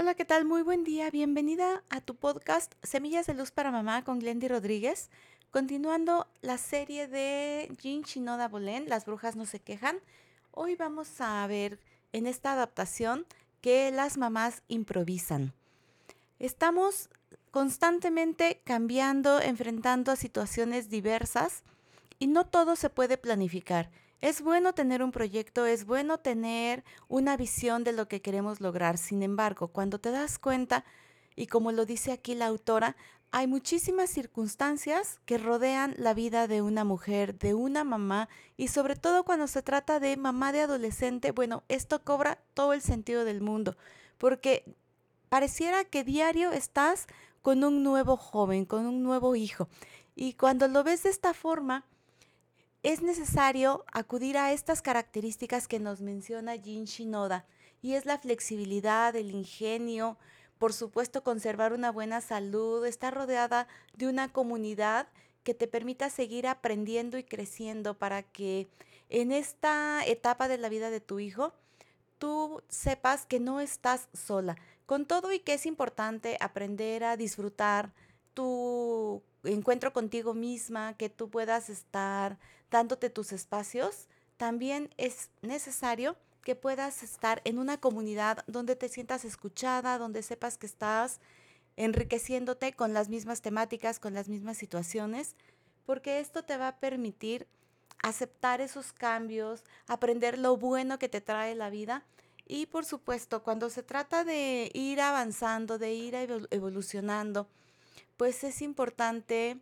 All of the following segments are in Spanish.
Hola, ¿qué tal? Muy buen día. Bienvenida a tu podcast Semillas de Luz para Mamá con Glendy Rodríguez. Continuando la serie de Jin Shinoda Bolen, Las brujas no se quejan. Hoy vamos a ver en esta adaptación que las mamás improvisan. Estamos constantemente cambiando, enfrentando a situaciones diversas y no todo se puede planificar. Es bueno tener un proyecto, es bueno tener una visión de lo que queremos lograr. Sin embargo, cuando te das cuenta, y como lo dice aquí la autora, hay muchísimas circunstancias que rodean la vida de una mujer, de una mamá, y sobre todo cuando se trata de mamá de adolescente, bueno, esto cobra todo el sentido del mundo, porque pareciera que diario estás con un nuevo joven, con un nuevo hijo. Y cuando lo ves de esta forma, es necesario acudir a estas características que nos menciona Jin Shinoda, y es la flexibilidad, el ingenio, por supuesto conservar una buena salud, estar rodeada de una comunidad que te permita seguir aprendiendo y creciendo para que en esta etapa de la vida de tu hijo tú sepas que no estás sola. Con todo y que es importante aprender a disfrutar tu encuentro contigo misma, que tú puedas estar dándote tus espacios, también es necesario que puedas estar en una comunidad donde te sientas escuchada, donde sepas que estás enriqueciéndote con las mismas temáticas, con las mismas situaciones, porque esto te va a permitir aceptar esos cambios, aprender lo bueno que te trae la vida y por supuesto cuando se trata de ir avanzando, de ir evolucionando, pues es importante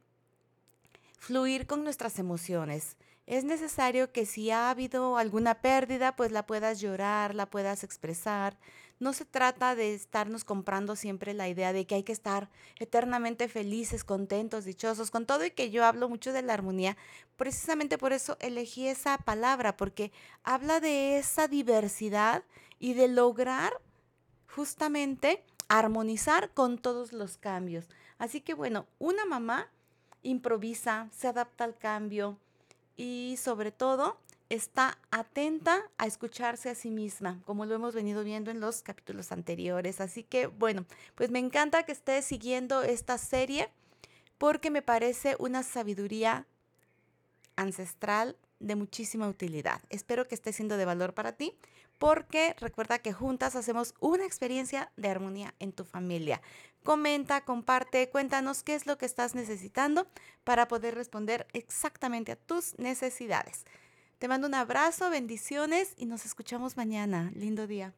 fluir con nuestras emociones. Es necesario que si ha habido alguna pérdida, pues la puedas llorar, la puedas expresar. No se trata de estarnos comprando siempre la idea de que hay que estar eternamente felices, contentos, dichosos, con todo y que yo hablo mucho de la armonía. Precisamente por eso elegí esa palabra, porque habla de esa diversidad y de lograr justamente armonizar con todos los cambios. Así que bueno, una mamá improvisa, se adapta al cambio y sobre todo está atenta a escucharse a sí misma, como lo hemos venido viendo en los capítulos anteriores. Así que bueno, pues me encanta que estés siguiendo esta serie porque me parece una sabiduría ancestral de muchísima utilidad. Espero que esté siendo de valor para ti porque recuerda que juntas hacemos una experiencia de armonía en tu familia. Comenta, comparte, cuéntanos qué es lo que estás necesitando para poder responder exactamente a tus necesidades. Te mando un abrazo, bendiciones y nos escuchamos mañana. Lindo día.